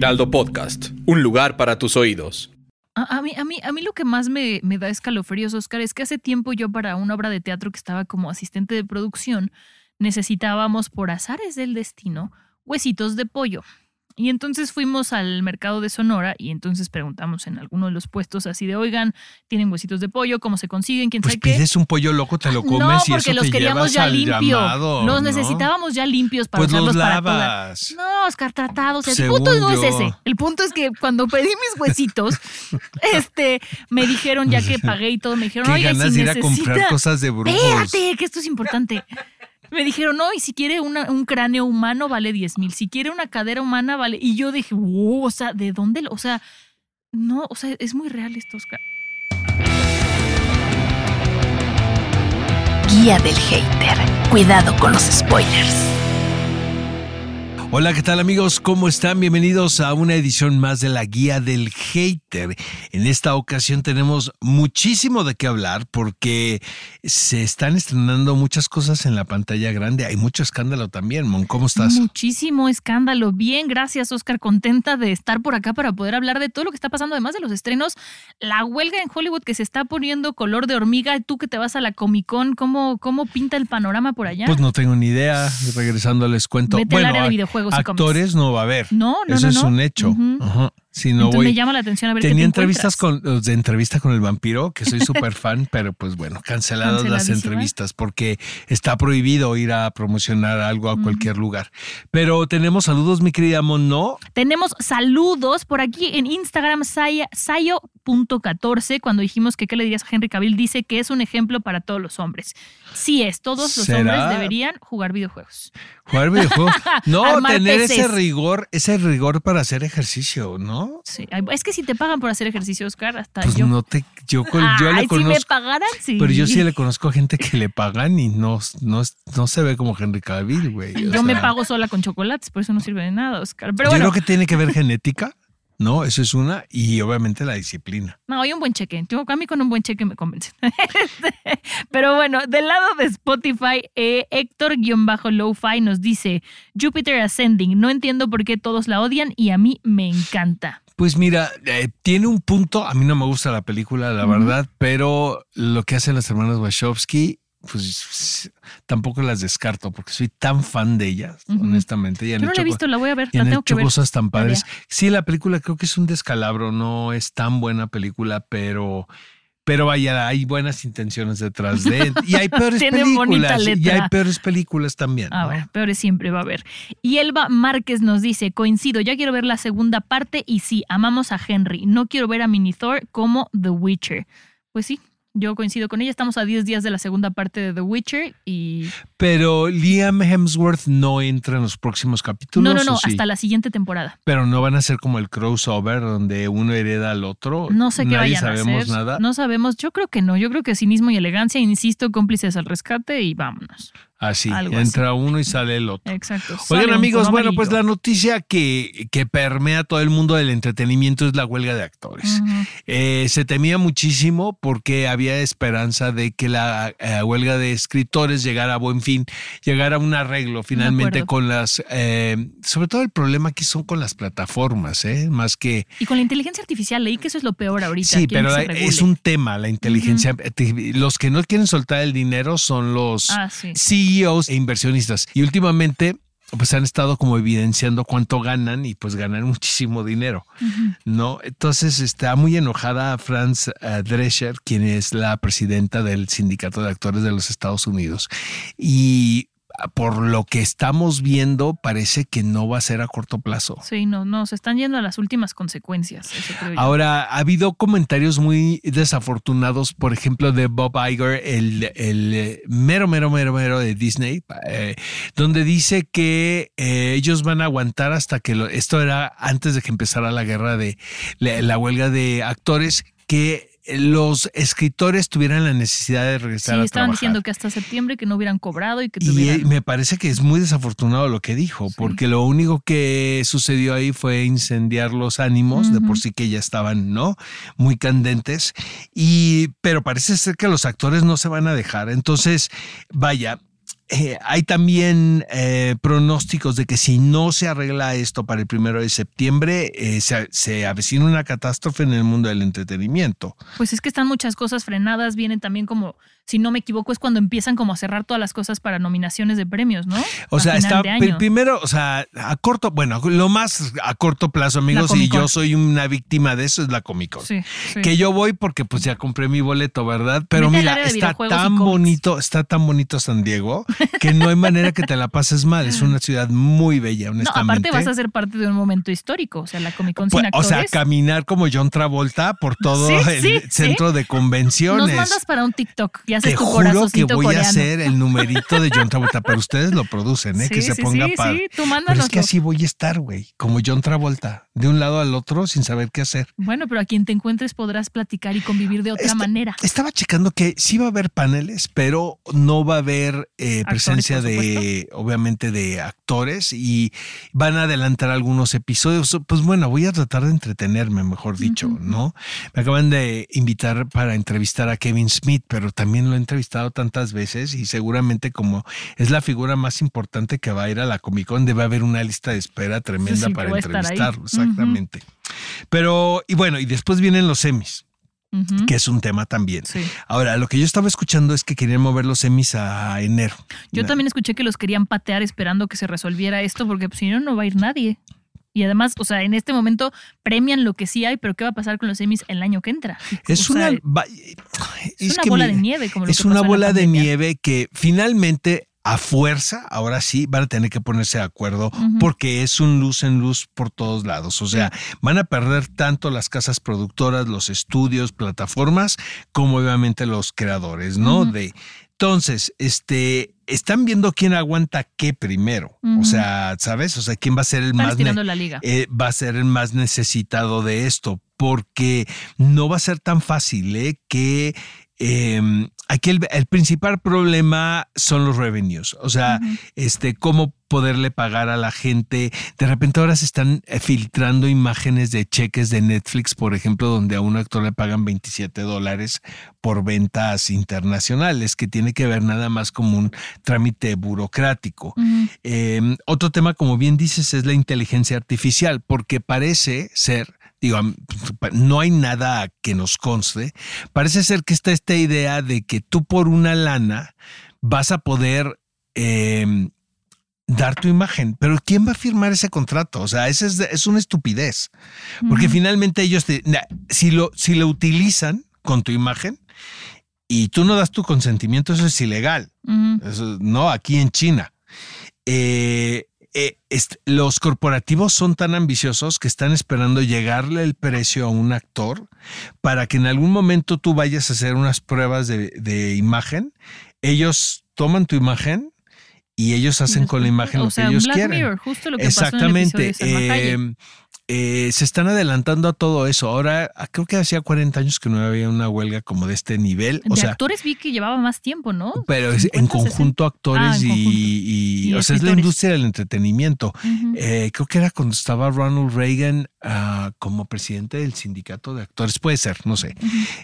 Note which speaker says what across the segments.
Speaker 1: Heraldo Podcast, un lugar para tus oídos.
Speaker 2: A, a mí, a, mí, a mí lo que más me, me da escalofríos, Oscar, es que hace tiempo yo para una obra de teatro que estaba como asistente de producción, necesitábamos por azares del destino huesitos de pollo. Y entonces fuimos al mercado de Sonora y entonces preguntamos en alguno de los puestos así de, oigan, ¿tienen huesitos de pollo? ¿Cómo se consiguen? ¿Quién
Speaker 3: Pues
Speaker 2: sabe qué?
Speaker 3: pides un pollo loco, te lo comes
Speaker 2: no,
Speaker 3: y
Speaker 2: porque
Speaker 3: eso
Speaker 2: los
Speaker 3: te
Speaker 2: queríamos ya limpio.
Speaker 3: llamado,
Speaker 2: los
Speaker 3: ¿no?
Speaker 2: necesitábamos ya limpios para
Speaker 3: Pues los
Speaker 2: usarlos para toda-
Speaker 3: lavas.
Speaker 2: No, Oscar, tratados. El
Speaker 3: Según
Speaker 2: punto no es ese. El punto es que cuando pedí mis huesitos, este, me dijeron, ya que pagué y todo, me dijeron,
Speaker 3: Qué
Speaker 2: oiga, y
Speaker 3: ganas
Speaker 2: si
Speaker 3: de ir a comprar
Speaker 2: necesita-
Speaker 3: cosas de brujos.
Speaker 2: Espérate, que esto es importante. Me dijeron, no, y si quiere un cráneo humano vale 10 mil, si quiere una cadera humana vale. Y yo dije, wow, o sea, ¿de dónde? lo-?" O sea, no, o sea, es muy real esto, Oscar.
Speaker 4: Guía del hater. Cuidado con los spoilers.
Speaker 3: Hola, ¿qué tal amigos? ¿Cómo están? Bienvenidos a una edición más de la Guía del Hater. En esta ocasión tenemos muchísimo de qué hablar porque se están estrenando muchas cosas en la pantalla grande. Hay mucho escándalo también, Mon. ¿Cómo estás?
Speaker 2: Muchísimo escándalo. Bien, gracias, Oscar. Contenta de estar por acá para poder hablar de todo lo que está pasando, además de los estrenos. La huelga en Hollywood que se está poniendo color de hormiga. Tú que te vas a la Comic Con, ¿cómo, cómo pinta el panorama por allá?
Speaker 3: Pues no tengo ni idea. Regresando les cuento.
Speaker 2: Vete al área de
Speaker 3: a-
Speaker 2: y
Speaker 3: actores no va a haber.
Speaker 2: No, no,
Speaker 3: Eso
Speaker 2: no,
Speaker 3: es
Speaker 2: no.
Speaker 3: un hecho. Ajá. Si no
Speaker 2: Entonces
Speaker 3: voy.
Speaker 2: me llama la atención a ver qué
Speaker 3: Tenía
Speaker 2: te
Speaker 3: entrevistas con los de entrevista con el vampiro, que soy súper fan, pero pues bueno, canceladas las entrevistas porque está prohibido ir a promocionar algo a cualquier lugar. Pero tenemos saludos, mi querida Mon, ¿no?
Speaker 2: Tenemos saludos por aquí en Instagram, saya- sayo.14, cuando dijimos que qué le dirías a Henry Cavill, dice que es un ejemplo para todos los hombres. Sí es, todos los
Speaker 3: ¿Será?
Speaker 2: hombres deberían jugar videojuegos.
Speaker 3: Jugar videojuegos. No, tener ese rigor, ese rigor para hacer ejercicio, ¿no?
Speaker 2: Sí, es que si te pagan por hacer ejercicio, Oscar, hasta
Speaker 3: Pues
Speaker 2: yo.
Speaker 3: no te, yo, yo le
Speaker 2: si me
Speaker 3: conozco.
Speaker 2: pagaran, sí.
Speaker 3: Pero yo sí le conozco a gente que le pagan y no, no, no se ve como Henry Cavill, güey.
Speaker 2: Yo me pago sola con chocolates, por eso no sirve de nada, Oscar. Pero
Speaker 3: yo
Speaker 2: bueno,
Speaker 3: creo que tiene que ver genética, ¿no? Eso es una, y obviamente la disciplina.
Speaker 2: no, hay un buen cheque. Yo, a mí con un buen cheque me convencen. Este, Pero bueno, del lado de Spotify, eh, Héctor-Lowfi nos dice: Jupiter Ascending. No entiendo por qué todos la odian y a mí me encanta.
Speaker 3: Pues mira, eh, tiene un punto, a mí no me gusta la película, la verdad, pero lo que hacen las hermanas Wachowski, pues tampoco las descarto porque soy tan fan de ellas, honestamente.
Speaker 2: Yo no la he visto, la voy a ver,
Speaker 3: Y
Speaker 2: la
Speaker 3: han
Speaker 2: tengo que
Speaker 3: hecho
Speaker 2: ver.
Speaker 3: cosas tan padres. Sí, la película creo que es un descalabro, no es tan buena película, pero, pero vaya, hay buenas intenciones detrás de. Y hay peores películas. Y hay peores películas también.
Speaker 2: A
Speaker 3: ¿no?
Speaker 2: ver, peores siempre va a haber. Y Elba Márquez nos dice, coincido, ya quiero ver la segunda parte y sí, amamos a Henry. No quiero ver a Mini Thor como The Witcher. Pues sí, yo coincido con ella. Estamos a 10 días de la segunda parte de The Witcher y...
Speaker 3: Pero Liam Hemsworth no entra en los próximos capítulos.
Speaker 2: No, no, no, hasta la siguiente temporada.
Speaker 3: Pero no van a ser como el crossover donde uno hereda al otro.
Speaker 2: No sé qué
Speaker 3: Nadie
Speaker 2: vayan a hacer.
Speaker 3: nada.
Speaker 2: No sabemos, yo creo que no. Yo creo que cinismo y elegancia, insisto, cómplices al rescate y vámonos.
Speaker 3: Así,
Speaker 2: algo así.
Speaker 3: entra uno y sale el otro.
Speaker 2: Exacto.
Speaker 3: Oigan amigos, bueno, pues la noticia que, que permea todo el mundo del entretenimiento es la huelga de actores. Eh, se temía muchísimo porque había esperanza de que la eh, huelga de escritores llegara a buen fin, llegara a un arreglo finalmente con las, eh, sobre todo el problema aquí son con las plataformas, ¿eh? más que...
Speaker 2: Y con la inteligencia artificial, leí que eso es lo peor ahorita.
Speaker 3: Sí, pero
Speaker 2: que
Speaker 3: es un tema, la inteligencia. Los que no quieren soltar el dinero son los
Speaker 2: Ah, sí.
Speaker 3: CEOs e inversionistas. Y últimamente, pues han estado como evidenciando cuánto ganan y pues ganan muchísimo dinero, ¿no? Entonces está muy enojada Franz eh, Drescher, quien es la presidenta del Sindicato de Actores de los Estados Unidos. Y por lo que estamos viendo, parece que no va a ser a corto plazo.
Speaker 2: Sí, no, no, se están yendo a las últimas consecuencias. eso creo yo.
Speaker 3: Ahora, ha habido comentarios muy desafortunados, por ejemplo, de Bob Iger, el, el eh, mero, mero, mero, mero de Disney, eh, donde dice que eh, ellos van a aguantar hasta que lo- esto era antes de que empezara la guerra de la, la huelga de actores, que los escritores tuvieran la necesidad de regresar
Speaker 2: Sí,
Speaker 3: a
Speaker 2: estaban
Speaker 3: trabajar.
Speaker 2: diciendo que hasta septiembre que no hubieran cobrado y que
Speaker 3: Y
Speaker 2: tuvieran...
Speaker 3: eh, me parece que es muy desafortunado lo que dijo,
Speaker 2: Sí.
Speaker 3: porque lo único que sucedió ahí fue incendiar los ánimos, de por sí que ya estaban, ¿no? Muy candentes. Y, pero parece ser que los actores no se van a dejar. Entonces, vaya. Eh, hay también eh, pronósticos de que si no se arregla esto para el primero de septiembre, eh, se, se avecina una catástrofe en el mundo del entretenimiento.
Speaker 2: Pues es que están muchas cosas frenadas, vienen también como, si no me equivoco, es cuando empiezan como a cerrar todas las cosas para nominaciones de premios, ¿no?
Speaker 3: O
Speaker 2: A
Speaker 3: sea, está primero, o sea, a corto, bueno, lo más a corto plazo, amigos, y yo soy una víctima de eso, es la Comic Con.
Speaker 2: Sí, sí.
Speaker 3: Que yo voy porque pues ya compré mi boleto, ¿verdad? Pero
Speaker 2: Vete
Speaker 3: mira, está tan bonito, está tan bonito San Diego que no hay manera que te la pases mal. Es una ciudad muy bella,
Speaker 2: No,
Speaker 3: honestamente.
Speaker 2: aparte vas a ser parte de un momento histórico, o sea, la Comic Con
Speaker 3: Pues,
Speaker 2: sin
Speaker 3: o sea,
Speaker 2: actores.
Speaker 3: caminar como John Travolta por todo
Speaker 2: Sí,
Speaker 3: el centro de convenciones.
Speaker 2: Nos mandas para un TikTok y haces
Speaker 3: Te
Speaker 2: tu
Speaker 3: juro que voy
Speaker 2: coreano.
Speaker 3: a hacer el numerito de John Travolta, pero ustedes lo producen, ¿eh? que se
Speaker 2: sí,
Speaker 3: ponga
Speaker 2: sí,
Speaker 3: padre.
Speaker 2: sí, tú
Speaker 3: Pero es que así voy a estar, güey, como John Travolta, de un lado al otro sin saber qué hacer.
Speaker 2: Bueno, pero a quien te encuentres podrás platicar y convivir de otra
Speaker 3: Esta-
Speaker 2: manera.
Speaker 3: Estaba checando que sí va a haber paneles, pero no va a haber eh, presencia de, obviamente, de actores y van a adelantar algunos episodios. Pues bueno, voy a tratar de entretenerme, mejor dicho. ¿no? Me acaban de invitar para entrevistar a Kevin Smith, pero también lo he entrevistado tantas veces y seguramente como es la figura más importante que va a ir a la Comic Con, debe haber una lista de espera tremenda
Speaker 2: Sí,
Speaker 3: para entrevistarlo. Exactamente. Pero, y bueno, y después vienen los semis, que es un tema también.
Speaker 2: Sí.
Speaker 3: Ahora, lo que yo estaba escuchando es que querían mover los semis a enero.
Speaker 2: Yo también escuché que los querían patear esperando que se resolviera esto, porque pues, si no, no va a ir nadie. Y además, o sea, en este momento premian lo que sí hay, pero ¿qué va a pasar con los semis el año que entra?
Speaker 3: Es
Speaker 2: O
Speaker 3: una,
Speaker 2: sea,
Speaker 3: va-
Speaker 2: es una
Speaker 3: que
Speaker 2: bola de nieve, como lo
Speaker 3: Es
Speaker 2: que
Speaker 3: una bola de nieve que finalmente a fuerza, ahora sí, van a tener que ponerse de acuerdo porque es un luz en luz por todos lados. O sea, van a perder tanto las casas productoras, los estudios, plataformas, como obviamente los creadores, ¿no? De entonces, este, están viendo quién aguanta qué primero. O sea, ¿sabes? O sea, quién va a ser el
Speaker 2: Están
Speaker 3: más
Speaker 2: estirando la liga.
Speaker 3: eh, va a ser el más necesitado de esto, porque no va a ser tan fácil ¿eh? que eh, aquí el, el principal problema son los revenues, o sea, este, cómo poderle pagar a la gente. De repente ahora se están eh, filtrando imágenes de cheques de Netflix, por ejemplo, donde a un actor le pagan 27 dólares por ventas internacionales, que tiene que ver nada más como un trámite burocrático. Eh, otro tema, como bien dices, es la inteligencia artificial, porque parece ser, digo, no hay nada que nos conste, parece ser que está esta idea de que tú por una lana vas a poder eh, dar tu imagen, pero ¿quién va a firmar ese contrato? O sea, es, es una estupidez, porque finalmente ellos, te- si, lo, si lo utilizan con tu imagen y tú no das tu consentimiento, eso es ilegal. Eso, no, aquí en China. Eh, eh, los corporativos son tan ambiciosos que están esperando llegarle el precio a un actor para que en algún momento tú vayas a hacer unas pruebas de, de imagen. Ellos toman tu imagen y ellos hacen con la imagen
Speaker 2: o
Speaker 3: lo
Speaker 2: sea,
Speaker 3: que ellos
Speaker 2: Black
Speaker 3: quieren.
Speaker 2: Mirror, justo lo que pasó en el episodio
Speaker 3: Exactamente.
Speaker 2: de.
Speaker 3: Eh, se están adelantando a todo eso. Ahora, ah, creo que hacía 40 años que no había una huelga como de este nivel. O
Speaker 2: de
Speaker 3: sea,
Speaker 2: actores vi que llevaba más tiempo, ¿no?
Speaker 3: pero es
Speaker 2: 50,
Speaker 3: en conjunto actores
Speaker 2: Ah, en
Speaker 3: y,
Speaker 2: conjunto.
Speaker 3: y-
Speaker 2: Y
Speaker 3: o sea, es la industria del entretenimiento. Eh, creo que era cuando estaba Ronald Reagan ah, como presidente del sindicato de actores, puede ser, no sé.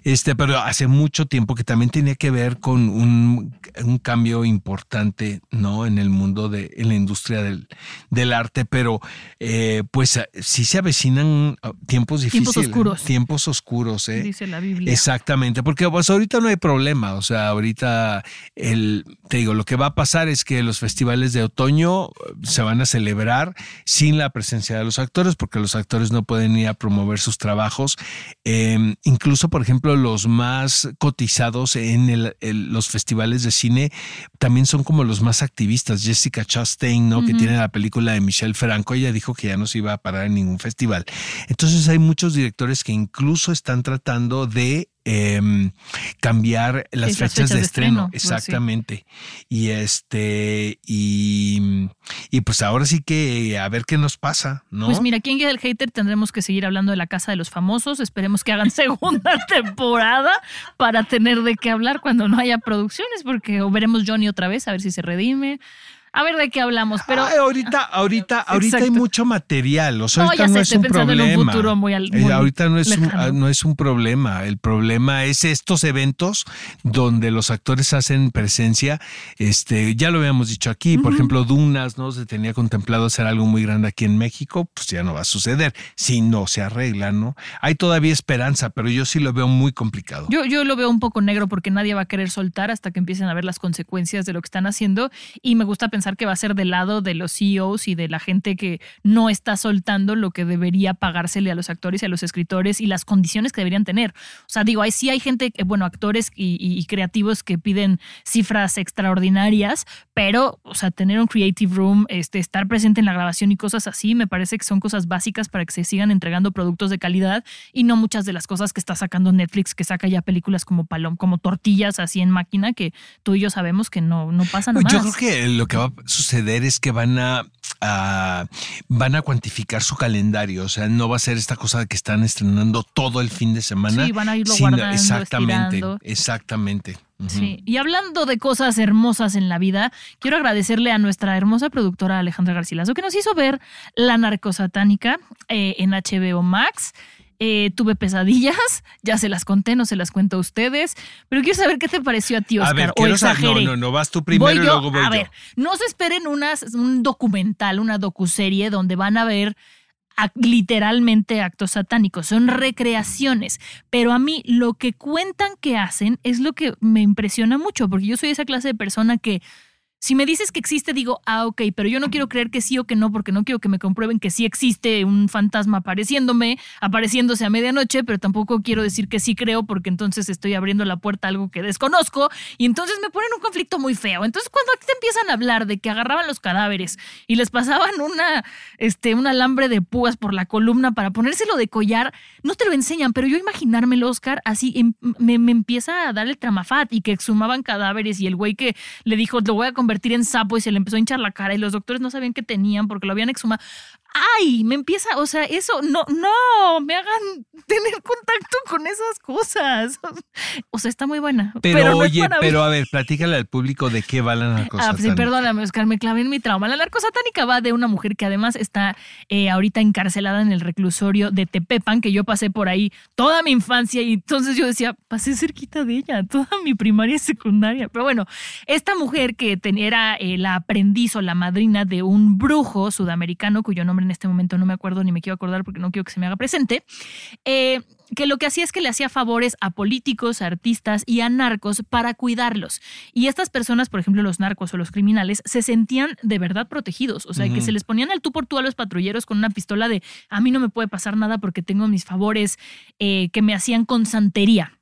Speaker 3: Este, pero hace mucho tiempo que también tenía que ver con un, un cambio importante, ¿no? En el mundo de, en la industria del, del arte, pero eh, pues sí se avecinan ah, tiempos difíciles.
Speaker 2: Tiempos oscuros.
Speaker 3: Tiempos oscuros, ¿eh?
Speaker 2: Dice la Biblia.
Speaker 3: Exactamente, porque pues ahorita no hay problema, o sea, ahorita el, te digo, lo que va a pasar es que los festivales de otoño eh, se van a celebrar sin la presencia de los actores, porque los actores no pueden ir a promover sus trabajos. Eh, incluso, por ejemplo, los más cotizados en el, los festivales de cine también son como los más activistas. Jessica Chastain, ¿no? Que tiene la película de Michelle Franco, ella dijo que ya no se iba a parar en ningún festival. Entonces hay muchos directores que incluso están tratando de eh, cambiar las fechas, de estreno.
Speaker 2: pues sí.
Speaker 3: Exactamente. Y este, y, y pues ahora sí que a ver qué nos pasa, ¿no?
Speaker 2: Pues mira, aquí en Guía del Hater tendremos que seguir hablando de la Casa de los Famosos. Esperemos que hagan segunda temporada para tener de qué hablar cuando no haya producciones, porque o veremos Johnny otra vez, a ver si se redime. A ver de qué hablamos, pero...
Speaker 3: Ay, ahorita, ahorita, ahorita hay mucho material. O sea,
Speaker 2: No,
Speaker 3: ahorita no
Speaker 2: sé,
Speaker 3: es un problema.
Speaker 2: futuro muy al-
Speaker 3: Eh, ahorita no es, un,
Speaker 2: lejano.
Speaker 3: ah, no es un problema. El problema es estos eventos donde los actores hacen presencia. Este, ya lo habíamos dicho aquí. Por ejemplo, Dunas, ¿no? Se tenía contemplado hacer algo muy grande aquí en México. Pues ya no va a suceder. Si no se arregla, ¿no? Hay todavía esperanza, pero yo sí lo veo muy complicado.
Speaker 2: Yo, yo lo veo un poco negro porque nadie va a querer soltar hasta que empiecen a ver las consecuencias de lo que están haciendo y me gusta pensar que va a ser del lado de los CEOs y de la gente que no está soltando lo que debería pagársele a los actores y a los escritores y las condiciones que deberían tener. O sea, digo, ahí sí hay gente, que, bueno, actores y, creativos que piden cifras extraordinarias, pero, o sea, tener un creative room, este, estar presente en la grabación y cosas así, me parece que son cosas básicas para que se sigan entregando productos de calidad y no muchas de las cosas que está sacando Netflix, que saca ya películas como palom, como tortillas así en máquina, que tú y yo sabemos que no, no pasa nada
Speaker 3: Yo
Speaker 2: más.
Speaker 3: creo que lo que va a suceder es que van a, a- van a cuantificar su calendario, o sea, no va a ser esta cosa de que están estrenando todo el fin de semana.
Speaker 2: Sí, van a irlo
Speaker 3: sino-
Speaker 2: guardando,
Speaker 3: exactamente,
Speaker 2: estirando.
Speaker 3: exactamente.
Speaker 2: Sí, y hablando de cosas hermosas en la vida, quiero agradecerle a nuestra hermosa productora Alejandra Garcilaso que nos hizo ver La Narcosatánica eh, en HBO Max. Eh, tuve pesadillas, ya se las conté, no se las cuento a ustedes, pero quiero saber qué te pareció a ti, Oscar.
Speaker 3: A ver,
Speaker 2: o
Speaker 3: saber, no,
Speaker 2: exageré.
Speaker 3: no, no, vas tú primero
Speaker 2: Voy
Speaker 3: y luego voy
Speaker 2: a
Speaker 3: yo.
Speaker 2: ver, no se esperen unas, un documental, una docuserie donde van a ver literalmente actos satánicos, son recreaciones, pero a mí lo que cuentan que hacen es lo que me impresiona mucho, porque yo soy esa clase de persona que si me dices que existe, digo, ah, ok, pero yo no quiero creer que sí o que no, porque no quiero que me comprueben que sí existe un fantasma apareciéndome, apareciéndose a medianoche, pero tampoco quiero decir que sí creo, porque entonces estoy abriendo la puerta a algo que desconozco, y entonces me ponen un conflicto muy feo. Entonces, cuando te empiezan a hablar de que agarraban los cadáveres y les pasaban una, este, un alambre de púas por la columna para ponérselo de collar, no te lo enseñan, pero yo imaginármelo, Oscar, así em- me, me empieza a dar el tramafat y que exhumaban cadáveres y el güey que le dijo, lo voy a convertir en sapo y se le empezó a hinchar la cara y los doctores no sabían qué tenían porque lo habían exhumado. Ay, me empieza, o sea, eso, no, no, me hagan tener contacto con esas cosas. O sea, está muy buena.
Speaker 3: Pero,
Speaker 2: no
Speaker 3: oye, pero a ver, platícale al público de qué va la
Speaker 2: Ah,
Speaker 3: narcosatánica.
Speaker 2: sí, perdóname, Oscar, me clavé en mi trauma. La narcosatánica va de una mujer que además está eh, ahorita encarcelada en el reclusorio de Tepepan, que yo pasé por ahí toda mi infancia y entonces yo decía, pasé cerquita de ella, toda mi primaria y secundaria. Pero bueno, esta mujer que era eh, la aprendiz o la madrina de un brujo sudamericano, cuyo nombre en este momento no me acuerdo ni me quiero acordar porque no quiero que se me haga presente, eh, que lo que hacía es que le hacía favores a políticos, a artistas y a narcos para cuidarlos. Y estas personas, por ejemplo, los narcos o los criminales, se sentían de verdad protegidos. O sea, que se les ponían al tú por tú a los patrulleros con una pistola de a mí no me puede pasar nada porque tengo mis favores eh, que me hacían con santería.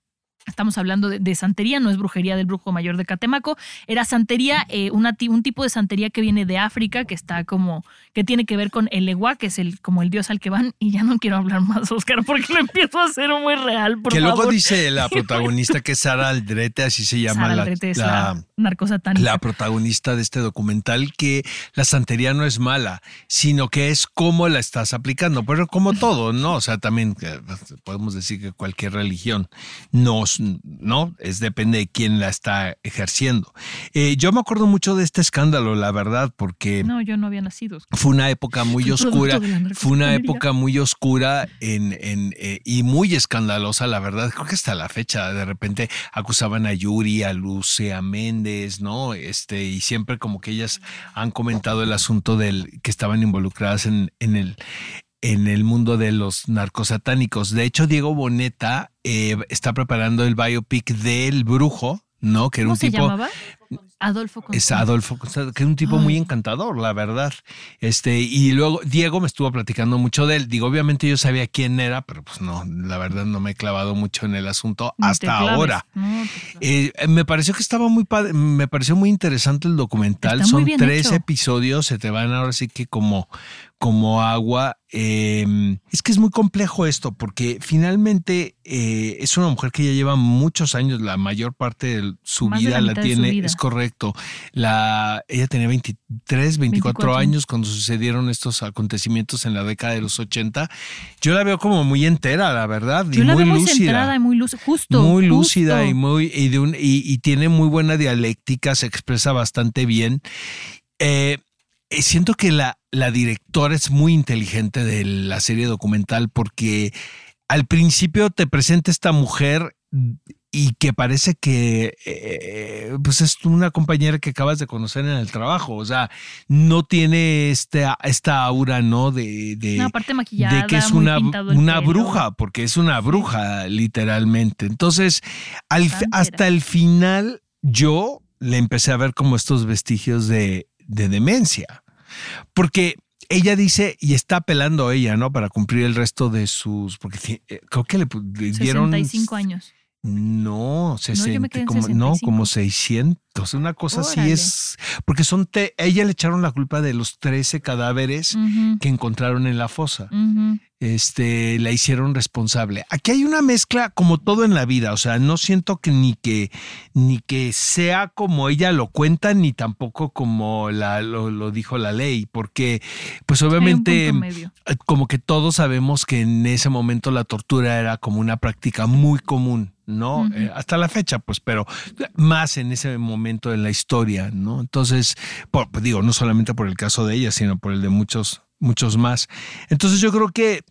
Speaker 2: Estamos hablando de, de santería, no es brujería del brujo mayor de Catemaco. Era santería, eh, una un tipo de santería que viene de África, que está como, que tiene que ver con el Ewa, que es el, como el dios al que van. Y ya no quiero hablar más, Oscar, porque lo empiezo a hacer muy real, por
Speaker 3: que luego dice la protagonista que es Sara Aldrete, así se llama
Speaker 2: Sara
Speaker 3: la,
Speaker 2: Aldrete es
Speaker 3: la-
Speaker 2: la narcosatánica.
Speaker 3: la protagonista de este documental, que la santería no es mala, sino que es cómo la estás aplicando. Pero como todo, ¿no? O sea, también eh, podemos decir que cualquier religión no, es- no es depende de quién la está ejerciendo. Eh, yo me acuerdo mucho de este escándalo, la verdad, porque
Speaker 2: No, yo no había nacido.
Speaker 3: Fue una época muy oscura, fue una época muy oscura en, en, eh, y muy escandalosa, la verdad. Creo que hasta la fecha, de repente acusaban a Yuri, a Lucia Méndez, ¿no? Este, y siempre como que ellas han comentado el asunto del que estaban involucradas en, en el en el mundo de los narcosatánicos. De hecho, Diego Boneta eh, está preparando el biopic del brujo, ¿no? Que era
Speaker 2: ¿Cómo
Speaker 3: un
Speaker 2: se
Speaker 3: tipo
Speaker 2: llamaba? Adolfo
Speaker 3: Es
Speaker 2: Constanzo.
Speaker 3: Adolfo Constanzo, que es un tipo muy encantador, la verdad. Este, y luego Diego me estuvo platicando mucho de él. Digo, obviamente yo sabía quién era, pero pues no, la verdad no me he clavado mucho en el asunto hasta ahora.
Speaker 2: No.
Speaker 3: Eh, me pareció que estaba muy padre, me pareció muy interesante el documental.
Speaker 2: Está
Speaker 3: Son tres
Speaker 2: hecho.
Speaker 3: episodios, se te van ahora sí que como, como agua. Eh, es que es muy complejo esto, porque finalmente eh, es una mujer que ya lleva muchos años, la mayor parte de su
Speaker 2: Más de
Speaker 3: vida
Speaker 2: la
Speaker 3: la tiene, es correcto. La, ella tenía 23, 24,
Speaker 2: 24.
Speaker 3: años cuando sucedieron estos acontecimientos en la década de los 80. Yo la veo como muy entera, la verdad, y
Speaker 2: la
Speaker 3: muy
Speaker 2: veo muy
Speaker 3: lúcida
Speaker 2: centrada y muy lúcida. Justo.
Speaker 3: muy lúcida y muy y, de un- y- y tiene muy buena dialéctica, se expresa bastante bien. Eh, eh, siento que la, la directora es muy inteligente de la serie documental porque al principio te presenta esta mujer y que parece que eh, pues es una compañera que acabas de conocer en el trabajo, o sea, no tiene este, esta aura, ¿no? De, de,
Speaker 2: No, aparte maquillada,
Speaker 3: de que es una, una
Speaker 2: pelo.
Speaker 3: bruja, porque es una bruja, literalmente. Entonces, al, hasta el final, yo le empecé a ver como estos vestigios de, de demencia. Porque ella dice, y está apelando a ella, ¿no? Para cumplir el resto de sus. Porque eh, creo que le dieron.
Speaker 2: 65 años.
Speaker 3: No, 60,
Speaker 2: me quedé en
Speaker 3: como, no,
Speaker 2: 65.
Speaker 3: como 600. Una cosa así
Speaker 2: Órale.
Speaker 3: es. Porque son. te- ella le echaron la culpa de los 13 cadáveres que encontraron en la fosa. Este, la hicieron responsable. Aquí hay una mezcla como todo en la vida, o sea, no siento que ni que ni que sea como ella lo cuenta, ni tampoco como la, lo, lo dijo la ley, porque pues obviamente eh, como que todos sabemos que en ese momento la tortura era como una práctica muy común, ¿no? Eh, hasta la fecha, pues, pero más en ese momento en la historia, ¿no? Entonces, por- digo, no solamente por el caso de ella, sino por el de muchos muchos más. Entonces yo creo que,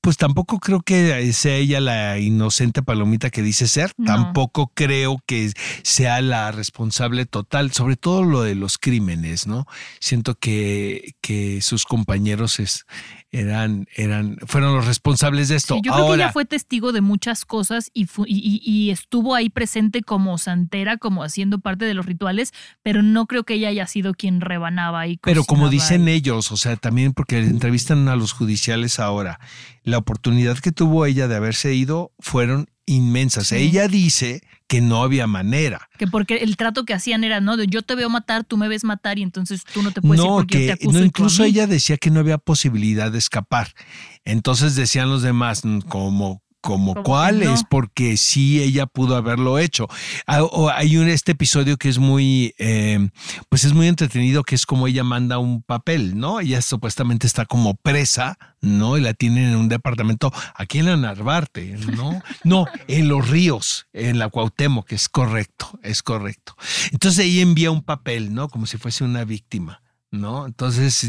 Speaker 3: pues tampoco creo que sea ella la inocente palomita que dice ser,
Speaker 2: No.
Speaker 3: tampoco creo que sea la responsable total, sobre todo lo de los crímenes, ¿no? Siento que, que sus compañeros es- eran, eran, fueron los responsables de esto.
Speaker 2: Sí, yo creo que ella fue testigo de muchas cosas y, fu- y- estuvo ahí presente como santera, como haciendo parte de los rituales, pero no creo que ella haya sido quien rebanaba y
Speaker 3: Pero como dicen
Speaker 2: y-
Speaker 3: ellos, o sea, también porque entrevistan a los judiciales ahora, la oportunidad que tuvo ella de haberse ido fueron inmensas.
Speaker 2: Sí.
Speaker 3: Ella dice que no había manera.
Speaker 2: Que porque el trato que hacían era, ¿no? De yo te veo matar, tú me ves matar y entonces tú no te puedes ir
Speaker 3: No,
Speaker 2: porque yo
Speaker 3: que
Speaker 2: te acuso
Speaker 3: no, incluso ella decía que no había posibilidad de escapar. Entonces decían los demás, mm, como, como
Speaker 2: Como que
Speaker 3: cuál
Speaker 2: no.
Speaker 3: es, porque sí ella pudo haberlo hecho. Ah, o Hay un este episodio que es muy, eh, pues es muy entretenido, que es como ella manda un papel, ¿no? Ella supuestamente está como presa, ¿no? Y la tienen en un departamento aquí en la Narvarte, ¿no? No, en los ríos, en la Cuauhtémoc, que es correcto, es correcto. Entonces ella envía un papel, ¿no? Como si fuese una víctima, ¿no? Entonces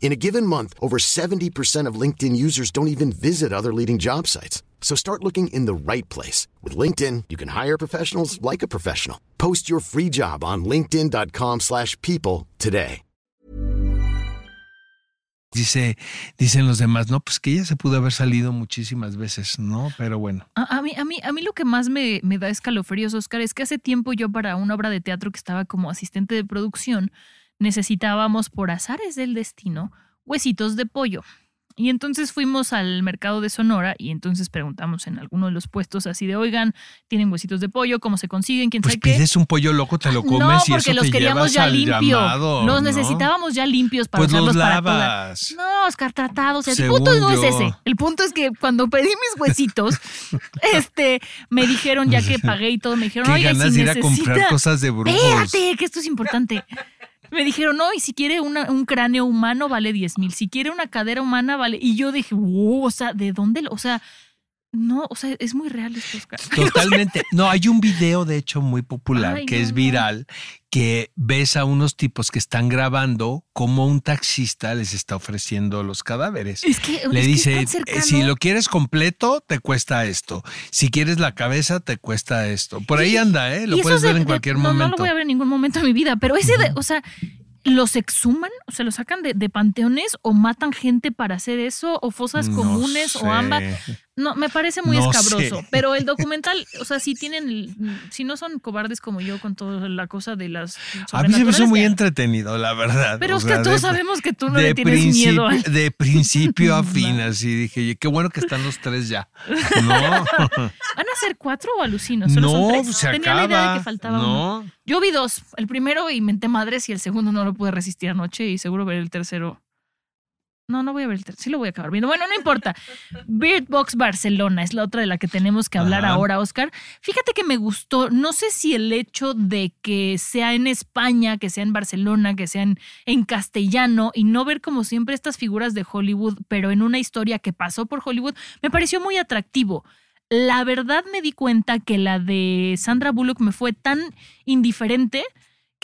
Speaker 5: In a given month, over 70% of LinkedIn users don't even visit other leading job sites. So start looking in the right place. With LinkedIn, you can hire professionals like a professional. Post your free job on linkedin.com/people slash people today.
Speaker 3: dice, dicen los demás, no, pues que ella se pudo haber salido muchísimas veces, ¿no? Pero bueno.
Speaker 2: A, a mí, a, mí, a mí lo que más me, me da escalofríos, Oscar, es que hace tiempo yo para una obra de teatro que estaba como asistente de producción, necesitábamos por azares del destino huesitos de pollo. Y entonces fuimos al mercado de Sonora y entonces preguntamos en alguno de los puestos así de, oigan, ¿tienen huesitos de pollo? ¿Cómo se consiguen? ¿Quién
Speaker 3: Pues
Speaker 2: sabe qué?
Speaker 3: pides un pollo loco, te lo comes
Speaker 2: no,
Speaker 3: y
Speaker 2: porque
Speaker 3: eso
Speaker 2: los
Speaker 3: te
Speaker 2: queríamos ya
Speaker 3: al
Speaker 2: limpio.
Speaker 3: llamado,
Speaker 2: los
Speaker 3: ¿no?
Speaker 2: necesitábamos ya limpios para
Speaker 3: Pues los
Speaker 2: usarlos para toda-
Speaker 3: lavas.
Speaker 2: No, Oscar, tratados. El punto no es
Speaker 3: yo.
Speaker 2: ese. El punto es que cuando pedí mis huesitos, este, me dijeron, ya que pagué y todo, me dijeron,
Speaker 3: Qué
Speaker 2: oiga,
Speaker 3: ganas
Speaker 2: si
Speaker 3: de ir a comprar
Speaker 2: necesita-
Speaker 3: cosas de brujos.
Speaker 2: Espérate, que esto es importante. Me dijeron, no, y si quiere una- un cráneo humano vale 10 mil, si quiere una cadera humana vale. Y yo dije, wow, o sea, ¿de dónde? O sea, no, o sea, es muy real esto, Oscar.
Speaker 3: Totalmente. No, hay un video, de hecho, muy popular
Speaker 2: Ay,
Speaker 3: que
Speaker 2: no,
Speaker 3: es viral, que ves a unos tipos que están grabando cómo un taxista les está ofreciendo los cadáveres.
Speaker 2: Es que,
Speaker 3: Le
Speaker 2: es
Speaker 3: dice, eh, si lo quieres completo, te cuesta esto. Si quieres la cabeza, te cuesta esto. Por ahí anda, ¿eh? Lo puedes
Speaker 2: de-
Speaker 3: ver en
Speaker 2: de-
Speaker 3: cualquier
Speaker 2: no,
Speaker 3: momento.
Speaker 2: No lo voy a ver en ningún momento de mi vida, pero ese de, o sea, los exhuman, o sea, los sacan de, de panteones o matan gente para hacer eso, o fosas
Speaker 3: No
Speaker 2: comunes
Speaker 3: sé.
Speaker 2: o ambas. No, me parece muy
Speaker 3: No
Speaker 2: escabroso.
Speaker 3: sé.
Speaker 2: Pero el documental, o sea, si tienen, si no son cobardes como yo con toda la cosa de las.
Speaker 3: A mí se me hizo muy
Speaker 2: ya.
Speaker 3: entretenido, la verdad.
Speaker 2: Pero
Speaker 3: O
Speaker 2: Oscar,
Speaker 3: sea,
Speaker 2: todos
Speaker 3: de-
Speaker 2: sabemos que tú no le tienes miedo. al-
Speaker 3: De principio a fin, así dije, "Oye, qué bueno que están los tres ya. No,
Speaker 2: ¿Van a ser cuatro o alucino? ¿Solo son
Speaker 3: no,
Speaker 2: tres?
Speaker 3: se
Speaker 2: Tenía
Speaker 3: acaba.
Speaker 2: la idea de que faltaba uno.
Speaker 3: no,
Speaker 2: Yo vi dos. El primero y menté madres y el segundo no lo pude resistir anoche y seguro ver el tercero. No, no voy a ver el tercero. Sí lo voy a acabar viendo. Bueno, no importa. Bird Box Barcelona es la otra de la que tenemos que hablar
Speaker 3: Ajá.
Speaker 2: ahora, Oscar. Fíjate que me gustó. No sé si el hecho de que sea en España, que sea en Barcelona, que sea en, en castellano y no ver como siempre estas figuras de Hollywood, pero en una historia que pasó por Hollywood, me pareció muy atractivo. La verdad me di cuenta que la de Sandra Bullock me fue tan indiferente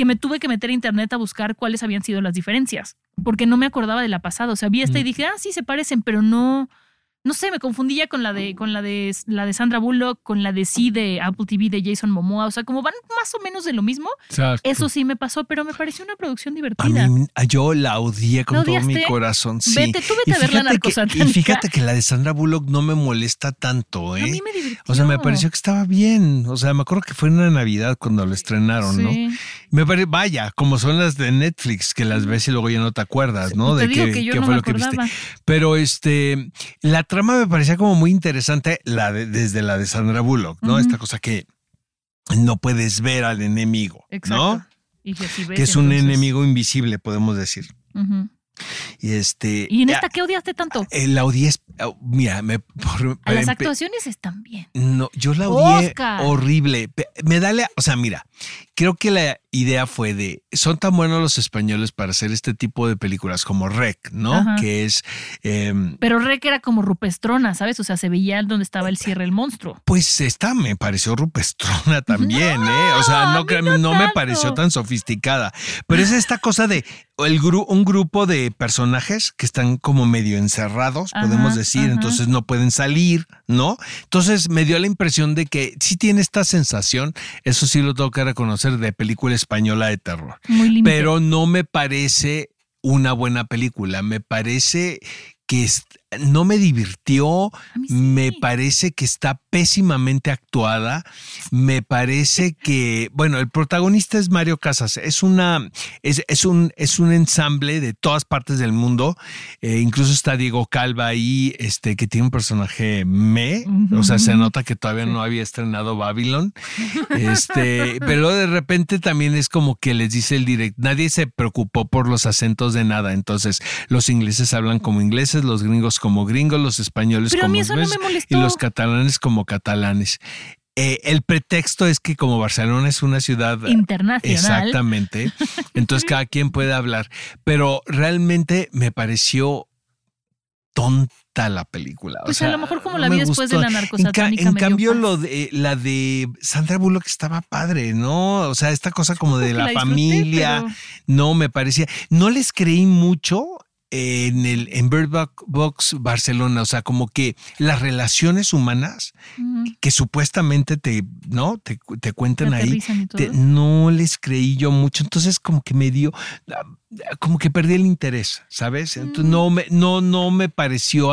Speaker 2: que me tuve que meter a internet a buscar cuáles habían sido las diferencias, porque no me acordaba de la pasada. O sea, vi esta y
Speaker 3: Mm.
Speaker 2: dije, ah, sí se parecen, pero no, no sé, me confundí ya con la de, con la de la de Sandra Bullock, con la de sí de Apple TV de Jason Momoa. O sea, como van más o menos de lo mismo.
Speaker 3: exacto.
Speaker 2: Eso sí me pasó, pero me pareció una producción
Speaker 3: A
Speaker 2: divertida.
Speaker 3: mí, yo la odié con
Speaker 2: ¿La
Speaker 3: todo mi corazón. Sí.
Speaker 2: Vete, tú vete
Speaker 3: Y
Speaker 2: a ver la
Speaker 3: fíjate que-
Speaker 2: narcosatánica.
Speaker 3: Y fíjate que la de Sandra Bullock no me molesta tanto,
Speaker 2: A
Speaker 3: ¿eh?
Speaker 2: mí me divirtió.
Speaker 3: O sea, me pareció que estaba bien. O sea, me acuerdo que fue en una Navidad cuando lo estrenaron, ¿no?
Speaker 2: Sí.
Speaker 3: Me pare- vaya, como son las de Netflix, que las ves y luego ya no te acuerdas, ¿no?
Speaker 2: Te
Speaker 3: de
Speaker 2: digo
Speaker 3: qué,
Speaker 2: que yo
Speaker 3: qué
Speaker 2: no
Speaker 3: fue
Speaker 2: me
Speaker 3: lo que viste. Pero este, la trama me parecía como muy interesante, la de- desde la de Sandra Bullock, ¿no? Esta cosa que no puedes ver al enemigo,
Speaker 2: Exacto.
Speaker 3: ¿no?
Speaker 2: Y que, si ves,
Speaker 3: Que es un
Speaker 2: entonces-
Speaker 3: enemigo invisible, podemos decir. Y este.
Speaker 2: ¿Y en esta qué odiaste tanto?
Speaker 3: eh, la odié. oh, Mira, me. por-
Speaker 2: A las
Speaker 3: empe-
Speaker 2: actuaciones están bien.
Speaker 3: No, yo la odié
Speaker 2: Oscar.
Speaker 3: horrible. Me da la- o sea, mira, creo que la idea fue de, son tan buenos los españoles para hacer este tipo de películas como Rec, ¿no?
Speaker 2: Ajá.
Speaker 3: Que es, em,
Speaker 2: Pero Rec era como rupestrona, ¿sabes? O sea, se veía donde estaba el cierre el monstruo.
Speaker 3: pues esta me pareció rupestrona también, ¿eh? O sea, no,
Speaker 2: no
Speaker 3: no me pareció tan sofisticada. Pero es esta cosa de el gru- un grupo de personajes que están como medio encerrados,
Speaker 2: Ajá,
Speaker 3: podemos decir,
Speaker 2: ajá.
Speaker 3: entonces no pueden salir, ¿no? Entonces me dio la impresión de que sí tiene esta sensación, eso sí lo tengo que reconocer, de película española de terror.
Speaker 2: Muy.
Speaker 3: Pero no me parece una buena película, me parece que es- no me divirtió,
Speaker 2: sí.
Speaker 3: me parece que está pésimamente actuada. Me parece que, bueno, el protagonista es Mario Casas. Es una, es, es un, es un ensamble de todas partes del mundo. Eh, incluso está Diego Calva ahí, este, que tiene un personaje me. O sea, se nota que todavía no había estrenado Babylon. Este, pero de repente también es como que les dice el direct, nadie se preocupó por los acentos de nada. Entonces, los ingleses hablan como ingleses, los gringos como gringos, los españoles
Speaker 2: Pero
Speaker 3: como
Speaker 2: no
Speaker 3: ingleses
Speaker 2: molestó.
Speaker 3: y los catalanes como catalanes. Eh, el pretexto es que como Barcelona es una ciudad
Speaker 2: Internacional.
Speaker 3: Exactamente. Entonces cada quien puede hablar. Pero realmente me pareció tonta la película. O
Speaker 2: Pues
Speaker 3: sea,
Speaker 2: a lo mejor como
Speaker 3: no
Speaker 2: la vi
Speaker 3: me
Speaker 2: después de la
Speaker 3: En, ca-
Speaker 2: narcosatánica.
Speaker 3: en cambio, lo de la de Sandra Bullock estaba padre, ¿no? O sea, esta cosa como de la, familia.
Speaker 2: pero-
Speaker 3: No, me parecía. No les creí mucho en el en Bird Bo- Box Barcelona. O sea, como que las relaciones humanas que supuestamente te, ¿no? Te, te cuentan ahí. Te- no les creí yo mucho. Entonces, como que me dio, como que perdí el interés, ¿sabes? Entonces,
Speaker 2: Mm.
Speaker 3: no me, no, no me pareció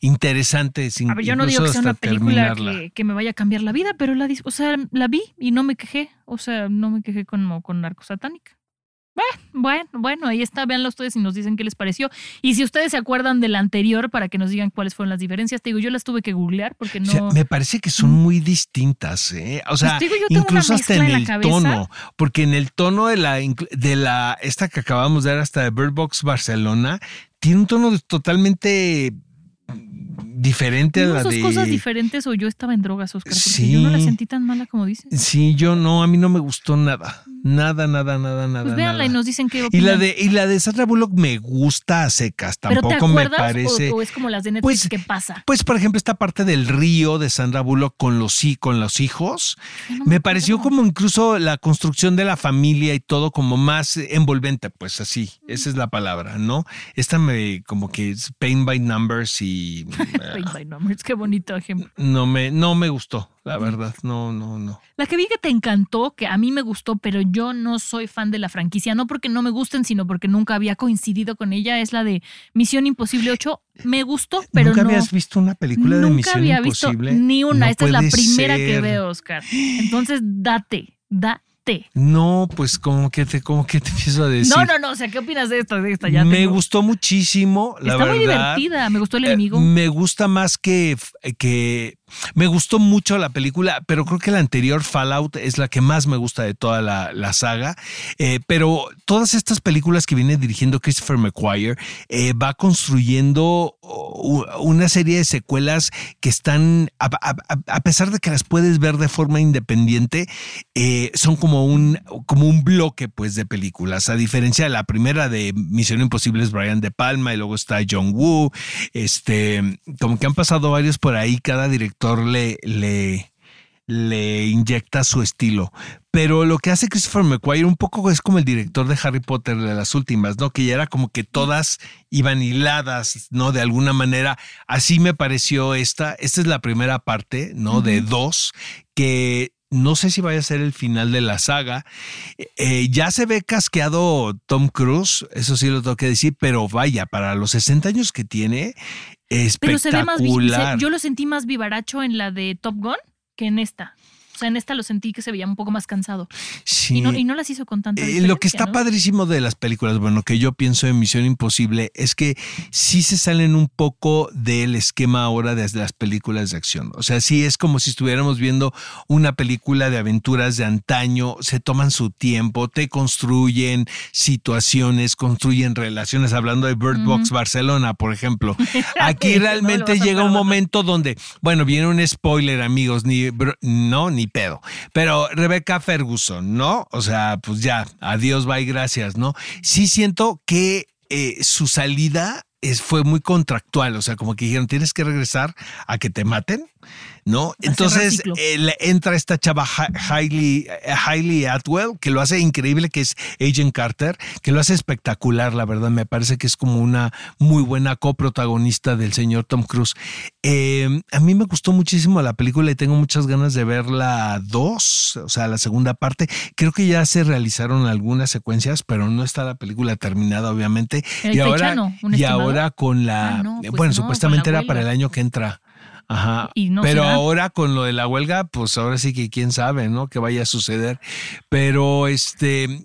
Speaker 3: interesante. sin-
Speaker 2: A ver, yo no digo que sea una película que, que me vaya a cambiar la vida, pero la, o sea, la vi y no me quejé. O sea, no me quejé con, con Narcosatánica. Bueno, bueno, ahí está, véanlo ustedes y nos dicen qué les pareció. Y si ustedes se acuerdan de la anterior, para que nos digan cuáles fueron las diferencias, te digo, yo las tuve que googlear porque no.
Speaker 3: O sea, me parece que son muy distintas, ¿eh? O sea,
Speaker 2: Pues digo,
Speaker 3: incluso hasta en
Speaker 2: en
Speaker 3: el
Speaker 2: cabeza.
Speaker 3: tono, porque en el tono de la de la esta que acabamos de ver hasta de Bird Box Barcelona tiene un tono totalmente diferente a
Speaker 2: ¿No
Speaker 3: la de
Speaker 2: cosas diferentes o yo estaba en drogas, Oscar? Porque
Speaker 3: Sí.
Speaker 2: yo no la sentí tan mala como dicen.
Speaker 3: Sí, yo no, a mí no me gustó nada. Nada, nada, nada, nada.
Speaker 2: Pues véanla
Speaker 3: nada.
Speaker 2: y nos dicen qué
Speaker 3: Y
Speaker 2: opinan.
Speaker 3: la de y la de Sandra Bullock me gusta a secas,
Speaker 2: ¿Pero te
Speaker 3: tampoco me parece.
Speaker 2: o, o es como las de Netflix
Speaker 3: Pues-
Speaker 2: que pasa?
Speaker 3: Pues, por ejemplo, esta parte del río de Sandra Bullock con los, con los hijos,
Speaker 2: no
Speaker 3: me
Speaker 2: acuerdo.
Speaker 3: pareció como incluso la construcción de la familia y todo como más envolvente, pues así, esa es la palabra, ¿no? Esta me como que es paint by numbers y
Speaker 2: Paint Numbers, qué bonito ejemplo.
Speaker 3: no me, no me gustó, la verdad, no, no, no.
Speaker 2: La que vi que te encantó, que a mí me gustó, pero yo no soy fan de la franquicia, no porque no me gusten, sino porque nunca había coincidido con ella, es la de Misión Imposible 8. Me gustó, pero
Speaker 3: ¿Nunca
Speaker 2: no.
Speaker 3: habías visto una película de
Speaker 2: nunca
Speaker 3: Misión
Speaker 2: había
Speaker 3: Imposible?
Speaker 2: visto ni una.
Speaker 3: No
Speaker 2: Esta es la primera que veo, Oscar. Entonces, date, date.
Speaker 3: No, pues como que te, como que te empiezo a decir.
Speaker 2: No, no, no. O sea, ¿qué opinas de esta? De esta? Ya
Speaker 3: me
Speaker 2: tengo-
Speaker 3: gustó muchísimo, la
Speaker 2: Está
Speaker 3: verdad.
Speaker 2: muy divertida. Me gustó el
Speaker 3: Eh,
Speaker 2: enemigo.
Speaker 3: me gusta más que, que. Me gustó mucho la película, pero creo que la anterior Fallout es la que más me gusta de toda la, saga. Eh, pero todas estas películas que viene dirigiendo Christopher McQuire eh, va construyendo u- una serie de secuelas que están, a pesar de que las puedes ver de forma independiente, eh, son como un, como un bloque pues, de películas. A diferencia de la primera de Misión Imposible es Brian De Palma y luego está John Woo. Este, como que han pasado varios por ahí, cada director le, le, le inyecta su estilo. Pero lo que hace Christopher McQuire un poco es como el director de Harry Potter de las últimas, ¿no? Que ya era como que todas iban hiladas, ¿no? De alguna manera. Así me pareció esta. Esta es la primera parte, ¿no? De dos, que no sé si vaya a ser el final de la saga. Eh, ya se ve casqueado Tom Cruise, eso sí lo tengo que decir, pero vaya, para los 60 años que tiene,
Speaker 2: Pero se ve más.
Speaker 3: espectacular.
Speaker 2: Yo lo sentí más vivaracho en la de Top Gun que en esta. O sea, en esta lo sentí que se veía un poco más cansado.
Speaker 3: Sí.
Speaker 2: Y, no, y no las hizo con tanta
Speaker 3: Eh, lo que está
Speaker 2: ¿no?
Speaker 3: padrísimo de las películas, bueno, que yo pienso en Misión Imposible, es que sí se salen un poco del esquema ahora de las películas de acción. O sea, sí es como si estuviéramos viendo una película de aventuras de antaño, se toman su tiempo, te construyen situaciones, construyen relaciones, hablando de Bird Box Barcelona, por ejemplo. Aquí realmente llega un momento donde, bueno, viene un spoiler, amigos, ni no, ni pedo. Pero Rebecca Ferguson, ¿no? O sea, pues ya, adiós, bye, gracias, ¿no? Sí siento que eh, su salida fue muy contractual, o sea, como que dijeron, tienes que regresar a que te maten, ¿no? Entonces eh, le entra esta chava Ha- Hailey, eh, Hailey Atwell, que lo hace increíble, que es Agent Carter, que lo hace espectacular, la verdad, me parece que es como una muy buena coprotagonista del señor Tom Cruise. Eh, a mí me gustó muchísimo la película y tengo muchas ganas de ver la 2, o sea, la segunda parte. Creo que ya se realizaron algunas secuencias, pero no está la película terminada, obviamente.
Speaker 2: ¿Hay
Speaker 3: y ahora, y
Speaker 2: estimado?
Speaker 3: ahora con la,
Speaker 2: Ah, no, pues
Speaker 3: bueno,
Speaker 2: no,
Speaker 3: supuestamente era para el año que entra. Ajá.
Speaker 2: Y no
Speaker 3: Pero
Speaker 2: será.
Speaker 3: ahora con lo de la huelga, pues ahora sí que quién sabe, ¿no? Que vaya a suceder. Pero este,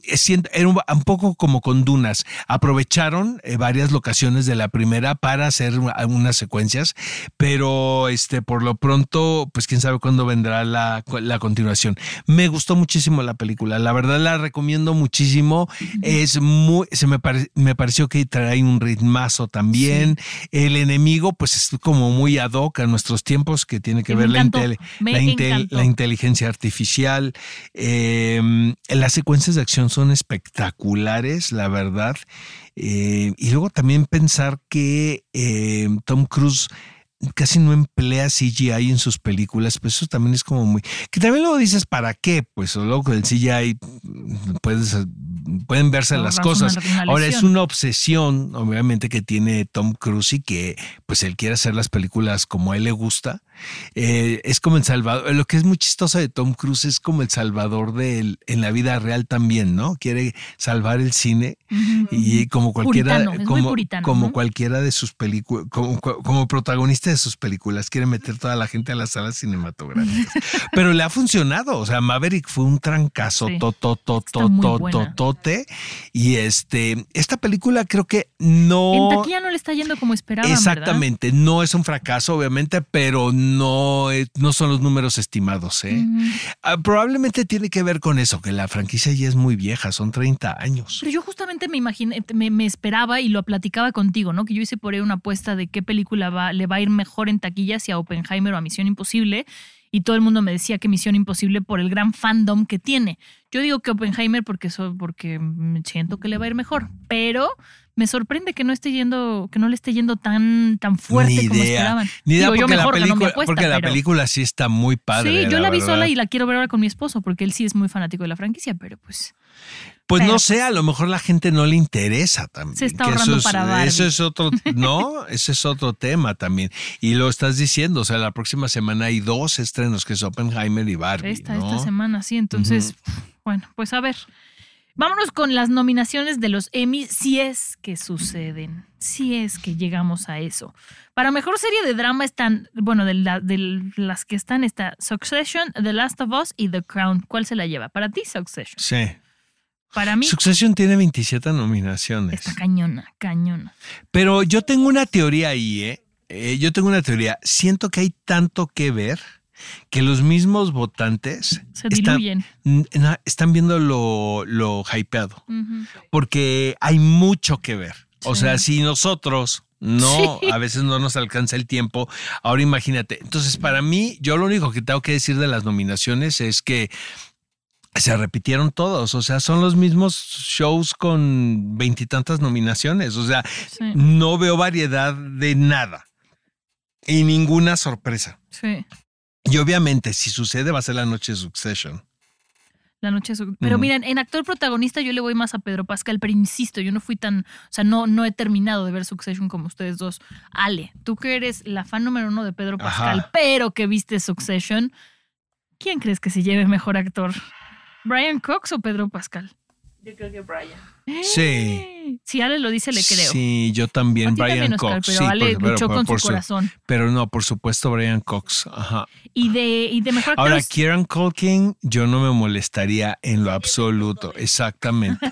Speaker 3: era un, un poco como con Dunas. Aprovecharon eh, varias locaciones de la primera para hacer una- algunas secuencias, pero este, por lo pronto, pues quién sabe cuándo vendrá la, la continuación. Me gustó muchísimo la película. La verdad la recomiendo muchísimo. Es muy, se me, pare- me pareció que trae un ritmazo también. El enemigo, pues es como muy ad hoc a nuestros tiempos, que tiene que
Speaker 2: me
Speaker 3: ver intel- la inteligencia artificial. Eh, las secuencias de acción son espectaculares, la verdad. Eh, y luego también pensar que eh, Tom Cruise casi no emplea CGI en sus películas, pues eso también es como muy... Que también luego dices, ¿para qué? Pues luego con el CGI puedes, pueden verse las cosas.
Speaker 2: una- una
Speaker 3: Ahora es una obsesión, obviamente, que tiene Tom Cruise y que pues él quiere hacer las películas como a él le gusta. Eh, es como el salvador. Lo que es muy chistoso de Tom Cruise es como el salvador de en la vida real también, ¿no? Quiere salvar el cine y como cualquiera,
Speaker 2: Puritano,
Speaker 3: como,
Speaker 2: puritano,
Speaker 3: como
Speaker 2: ¿no?
Speaker 3: cualquiera de sus películas, como, como protagonista de sus películas, quiere meter toda la gente a las salas cinematográficas. Pero le ha funcionado. O sea, Maverick fue un trancazo,
Speaker 2: Sí.
Speaker 3: to, to, to,
Speaker 2: Está
Speaker 3: to,
Speaker 2: muy
Speaker 3: to,
Speaker 2: buena.
Speaker 3: totote. Y este, esta película creo que no.
Speaker 2: En taquilla no le está yendo como esperaban, ¿verdad?
Speaker 3: Exactamente, no es un fracaso, obviamente, pero no, es- no son los números estimados. ¿eh? Ah, probablemente tiene que ver con eso, que la franquicia ya es muy vieja, son 30 años.
Speaker 2: Pero yo justamente me imaginé, me, me esperaba y lo platicaba contigo, ¿no? Que yo hice por ahí una apuesta de qué película va, le va a ir mejor en taquilla, si a Oppenheimer o a Misión Imposible. Y todo el mundo me decía que Misión Imposible por el gran fandom que tiene. Yo digo que Oppenheimer porque, so- porque me siento que le va a ir mejor. Pero me sorprende que no esté yendo, que no le esté yendo tan, tan fuerte
Speaker 3: Ni
Speaker 2: como
Speaker 3: idea,
Speaker 2: esperaban.
Speaker 3: ni idea
Speaker 2: Digo, yo
Speaker 3: porque, la
Speaker 2: mejor ganó mi
Speaker 3: película,
Speaker 2: apuesta,
Speaker 3: porque la
Speaker 2: pero-
Speaker 3: película sí está muy padre.
Speaker 2: Sí, yo la vi
Speaker 3: verdad.
Speaker 2: sola y la quiero ver ahora con mi esposo, porque él sí es muy fanático de la franquicia, pero pues.
Speaker 3: Pues
Speaker 2: Pero,
Speaker 3: no sé, a lo mejor la gente no le interesa también.
Speaker 2: Se está ahorrando
Speaker 3: eso es,
Speaker 2: para Barbie.
Speaker 3: Eso es otro, no, ese es otro tema también. Y lo estás diciendo, o sea, la próxima semana hay dos estrenos, que es Oppenheimer y Barbie.
Speaker 2: Esta,
Speaker 3: ¿no?
Speaker 2: esta semana, sí. Entonces, bueno, pues a ver. Vámonos con las nominaciones de los Emmy, si es que suceden, si es que llegamos a eso. Para mejor serie de drama están, bueno, de, la- de las que están está Succession, The Last of Us y The Crown. ¿Cuál se la lleva? Para ti, Succession.
Speaker 3: Sí.
Speaker 2: Para mí,
Speaker 3: Succession tiene 27 nominaciones.
Speaker 2: está cañona, cañona.
Speaker 3: Pero yo tengo una teoría ahí, ¿eh? Eh, Yo tengo una teoría. Siento que hay tanto que ver que los mismos votantes
Speaker 2: Se
Speaker 3: están,
Speaker 2: diluyen.
Speaker 3: viendo lo, lo hypeado. Porque hay mucho que ver. O
Speaker 2: Sí.
Speaker 3: sea, si nosotros no,
Speaker 2: Sí.
Speaker 3: a veces no nos alcanza el tiempo, ahora imagínate. Entonces, para mí, yo lo único que tengo que decir de las nominaciones es que se repitieron todos, o sea, son los mismos shows con veintitantas nominaciones, o sea,
Speaker 2: Sí,
Speaker 3: no veo variedad de nada y ninguna sorpresa.
Speaker 2: sí.
Speaker 3: Y obviamente, si sucede, va a ser la noche de Succession.
Speaker 2: La noche de Pero
Speaker 3: Ujú.
Speaker 2: miren, en actor protagonista yo le voy más a Pedro Pascal, pero insisto, yo no fui tan, o sea, no, no he terminado de ver Succession como ustedes dos. Ale, tú que eres la fan número uno de Pedro Pascal,
Speaker 3: Ajá.
Speaker 2: pero que viste Succession, ¿quién crees que se lleve mejor actor? ¿Brian Cox o Pedro Pascal? Yo creo que Brian.
Speaker 3: Sí.
Speaker 2: Si Ale lo dice, le creo.
Speaker 3: Sí, yo también, Brian
Speaker 2: también, Oscar,
Speaker 3: Cox.
Speaker 2: pero
Speaker 3: sí,
Speaker 2: Ale
Speaker 3: por-
Speaker 2: luchó
Speaker 3: pero
Speaker 2: con
Speaker 3: por
Speaker 2: su corazón.
Speaker 3: Pero no, por supuesto, Brian Cox. Ajá.
Speaker 2: Y de, y de mejor actor.
Speaker 3: Ahora, Kieran Culkin, yo no me molestaría en lo absoluto. Exactamente.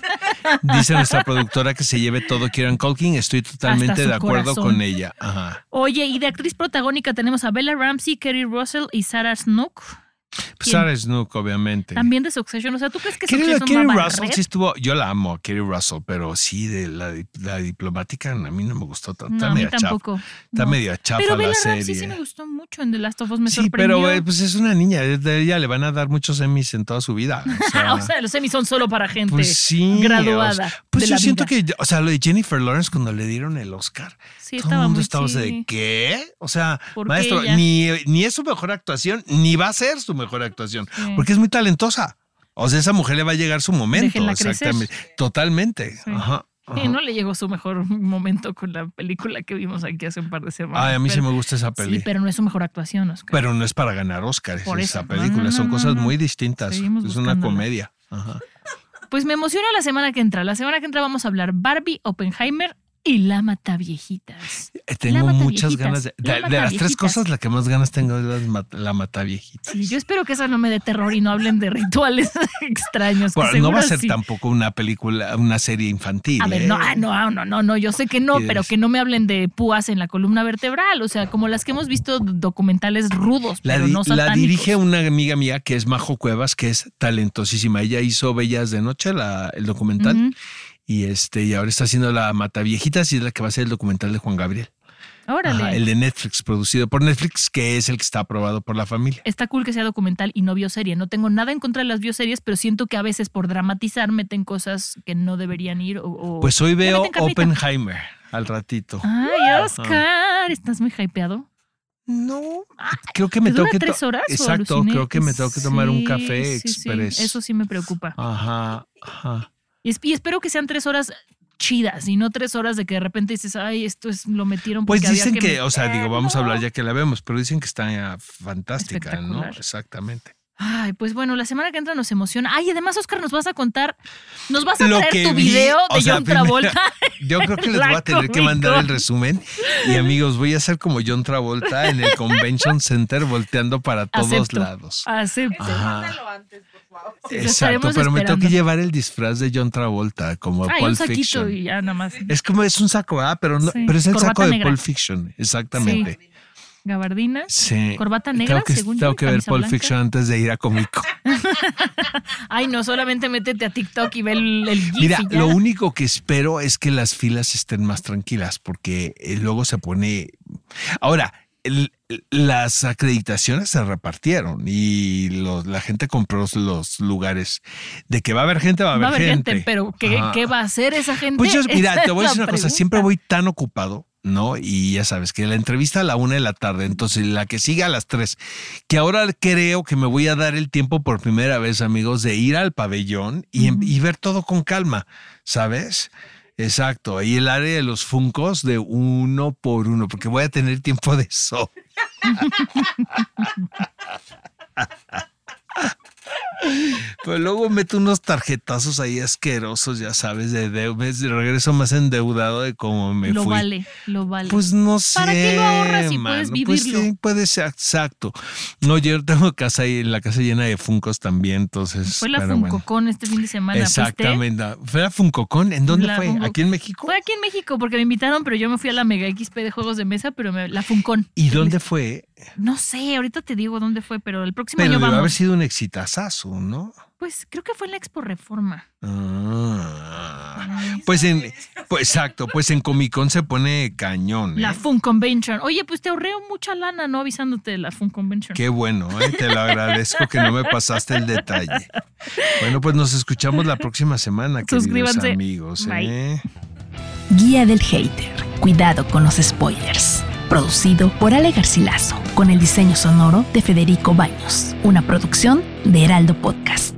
Speaker 3: Dice nuestra productora que se lleve todo Kieran Culkin. Estoy totalmente de acuerdo
Speaker 2: corazón.
Speaker 3: con ella. Ajá.
Speaker 2: Oye, y de actriz protagónica tenemos a Bella Ramsey, Kerry Russell y Sarah Snook.
Speaker 3: Pues. Sarah Snook, obviamente.
Speaker 2: También de Succession. O sea, ¿tú crees que
Speaker 3: Kerry,
Speaker 2: Succession
Speaker 3: Kerry
Speaker 2: va a
Speaker 3: Russell sí estuvo. Yo la amo, a Kerry Russell, pero sí, de la, la diplomática a mí no me gustó tanto.
Speaker 2: No,
Speaker 3: Está
Speaker 2: a mí
Speaker 3: medio chafa.
Speaker 2: tampoco.
Speaker 3: Está
Speaker 2: No.
Speaker 3: medio chafa
Speaker 2: Pero
Speaker 3: la serie.
Speaker 2: Ramsey sí me gustó mucho en The Last of Us. Me
Speaker 3: Sí,
Speaker 2: sorprendió.
Speaker 3: pero pues es una niña, de ella le van a dar muchos Emmys en toda su vida. O sea,
Speaker 2: o sea, los semis son solo para gente
Speaker 3: pues sí,
Speaker 2: graduada.
Speaker 3: o sea, pues
Speaker 2: de
Speaker 3: yo
Speaker 2: la
Speaker 3: siento
Speaker 2: vida.
Speaker 3: que, o sea, lo de Jennifer Lawrence cuando le dieron el Oscar,
Speaker 2: Sí,
Speaker 3: todo el mundo
Speaker 2: muy
Speaker 3: estaba
Speaker 2: sí.
Speaker 3: de ¿qué? O sea,
Speaker 2: ¿Por qué
Speaker 3: maestro,
Speaker 2: ella?
Speaker 3: ni, ni es su mejor actuación, ni va a ser su mejor actuación,
Speaker 2: Sí.
Speaker 3: porque es muy talentosa. O sea, esa mujer le va a llegar su momento.
Speaker 2: Déjenla crecer.
Speaker 3: Exactamente. Totalmente.
Speaker 2: Sí.
Speaker 3: Ajá.
Speaker 2: Sí, no le llegó su mejor momento con la película que vimos aquí hace un par de semanas.
Speaker 3: Ay, a mí sí
Speaker 2: pero-
Speaker 3: me gusta esa peli.
Speaker 2: Sí, pero no es su mejor actuación, Oscar.
Speaker 3: Pero no es para ganar Oscars
Speaker 2: Por
Speaker 3: esa
Speaker 2: eso. No,
Speaker 3: película,
Speaker 2: no,
Speaker 3: son cosas muy distintas.
Speaker 2: Seguimos
Speaker 3: es una comedia. Ajá.
Speaker 2: Pues me emociona la semana que entra. La semana que entra vamos a hablar Barbie, Oppenheimer y La Mataviejitas.
Speaker 3: Eh, Tengo
Speaker 2: La
Speaker 3: muchas ganas de,
Speaker 2: la
Speaker 3: de- de las tres cosas, la que más ganas tengo es la mata viejita.
Speaker 2: Sí, yo espero que esa no me dé terror y no hablen de rituales extraños.
Speaker 3: Bueno, no va a ser
Speaker 2: sí.
Speaker 3: tampoco una película, una serie infantil.
Speaker 2: A ver,
Speaker 3: ¿eh?
Speaker 2: no, ah, no, ah, no, no, no, yo sé que no, pero que no me hablen de púas en la columna vertebral, o sea, como las que hemos visto documentales rudos,
Speaker 3: La,
Speaker 2: pero
Speaker 3: di-
Speaker 2: no
Speaker 3: la
Speaker 2: satánicos.
Speaker 3: dirige una amiga mía que es Majo Cuevas, que es talentosísima. Ella hizo Bellas de Noche, la- el documental,
Speaker 2: Ujú.
Speaker 3: Y este, y ahora está haciendo la Mata Viejitas y es la que va a ser el documental de Juan Gabriel.
Speaker 2: Órale.
Speaker 3: Ajá, el de Netflix, producido por Netflix, que es el que está aprobado por la familia.
Speaker 2: Está cool que sea documental y no bioserie. No tengo nada en contra de las bioseries, pero siento que a veces por dramatizar meten cosas que no deberían ir. O, o-
Speaker 3: Pues hoy veo. Oppenheimer al ratito.
Speaker 2: Ay, Oscar, estás muy hypeado.
Speaker 3: No, creo que me
Speaker 2: ¿Te
Speaker 3: tengo que
Speaker 2: tres horas?
Speaker 3: Exacto, creo que me tengo que tomar un café
Speaker 2: sí. Eso sí me preocupa.
Speaker 3: Ajá, ajá.
Speaker 2: Y, es- y espero que sean tres horas chidas y no tres horas de que de repente dices, ay, esto es, lo metieron
Speaker 3: Pues
Speaker 2: había
Speaker 3: dicen que,
Speaker 2: meter".
Speaker 3: o sea, digo, vamos a hablar ya que la vemos, pero dicen que está eh, fantástica, ¿no? Exactamente.
Speaker 2: Ay, pues bueno, la semana que entra nos emociona. Ay, además, Oscar, nos vas a contar, nos vas a
Speaker 3: Lo
Speaker 2: traer tu
Speaker 3: vi,
Speaker 2: video
Speaker 3: o
Speaker 2: de
Speaker 3: sea,
Speaker 2: John
Speaker 3: primero-
Speaker 2: Travolta.
Speaker 3: Yo creo que les voy a tener que mandar el resumen. Y amigos, voy a ser como John Travolta en el Convention Center volteando para todos
Speaker 2: Acepto.
Speaker 3: lados.
Speaker 2: Acepto.
Speaker 3: Ajá.
Speaker 2: Sí, lo
Speaker 3: Exacto, pero me tengo que llevar el disfraz de John Travolta como
Speaker 2: Ay,
Speaker 3: Pulp
Speaker 2: un saquito
Speaker 3: Fiction.
Speaker 2: y ya nada más.
Speaker 3: Es como es un saco, ¿ah? Pero, no,
Speaker 2: Sí,
Speaker 3: pero es el
Speaker 2: corbata
Speaker 3: saco de. Pulp Fiction, exactamente.
Speaker 2: Gabardina,
Speaker 3: Sí.
Speaker 2: corbata negra,
Speaker 3: Tengo que,
Speaker 2: según
Speaker 3: tengo que ver Pulp
Speaker 2: blanca.
Speaker 3: Fiction antes de ir a Comic Con.
Speaker 2: Ay, no, solamente métete a TikTok y ve el, el
Speaker 3: Mira, lo único que espero es que las filas estén más tranquilas porque eh, luego se pone... Ahora, el- las acreditaciones se repartieron y los- la gente compró los lugares. De que va a haber gente, va a haber,
Speaker 2: Va a haber gente,
Speaker 3: gente.
Speaker 2: pero ¿qué, qué va a hacer esa gente?
Speaker 3: Pues yo, mira,
Speaker 2: Esa
Speaker 3: te voy a decir una cosa,
Speaker 2: pregunta.
Speaker 3: siempre voy tan ocupado, ¿no? Y ya sabes que la entrevista a la una de la tarde, entonces la que sigue a las tres, que ahora creo que me voy a dar el tiempo por primera vez, amigos, de ir al pabellón y, y ver todo con calma, ¿sabes? Exacto, y el área de los funcos de uno por uno, porque voy a tener tiempo de eso. Pero luego meto unos tarjetazos ahí asquerosos, ya sabes, de, de, ves, de regreso más endeudado de cómo me
Speaker 2: lo
Speaker 3: fui.
Speaker 2: vale, lo vale.
Speaker 3: Pues no sé.
Speaker 2: ¿Para qué lo ahorras si
Speaker 3: mano?
Speaker 2: puedes
Speaker 3: Pues
Speaker 2: vivirlo?
Speaker 3: sí, puede ser, exacto. No, yo tengo casa ahí, la casa llena de funcos también, entonces.
Speaker 2: fue la
Speaker 3: pero bueno.
Speaker 2: Funcocon este fin de semana. ¿fuiste?
Speaker 3: Exactamente. ¿Fue la Funcocon? ¿En dónde
Speaker 2: La
Speaker 3: fue?
Speaker 2: Funko-
Speaker 3: ¿Aquí en México?
Speaker 2: Fue aquí en México porque me invitaron, pero yo me fui a la Mega XP de juegos de mesa, pero me- la Funcon.
Speaker 3: ¿Y dónde fue?
Speaker 2: No sé, ahorita te digo dónde fue, pero el próximo
Speaker 3: Pero
Speaker 2: año vamos.
Speaker 3: haber sido un exitazazo, ¿no?
Speaker 2: Pues creo que fue en la Expo Reforma.
Speaker 3: Ah. Pues en, pues exacto, pues en Comic Con se pone cañón. ¿eh?
Speaker 2: La Fun Convention. Oye, pues te ahorré mucha lana, ¿no? Avisándote de la Fun Convention.
Speaker 3: Qué bueno, ¿eh? te lo agradezco que no me pasaste el detalle. Bueno, pues nos escuchamos la próxima semana, queridos
Speaker 2: Suscríbanse.
Speaker 3: amigos.
Speaker 2: Bye.
Speaker 3: ¿eh?
Speaker 4: Guía del Hater. Cuidado con los spoilers. Producido por Ale Garcilaso, con el diseño sonoro de Federico Baños. Una producción de Heraldo Podcast.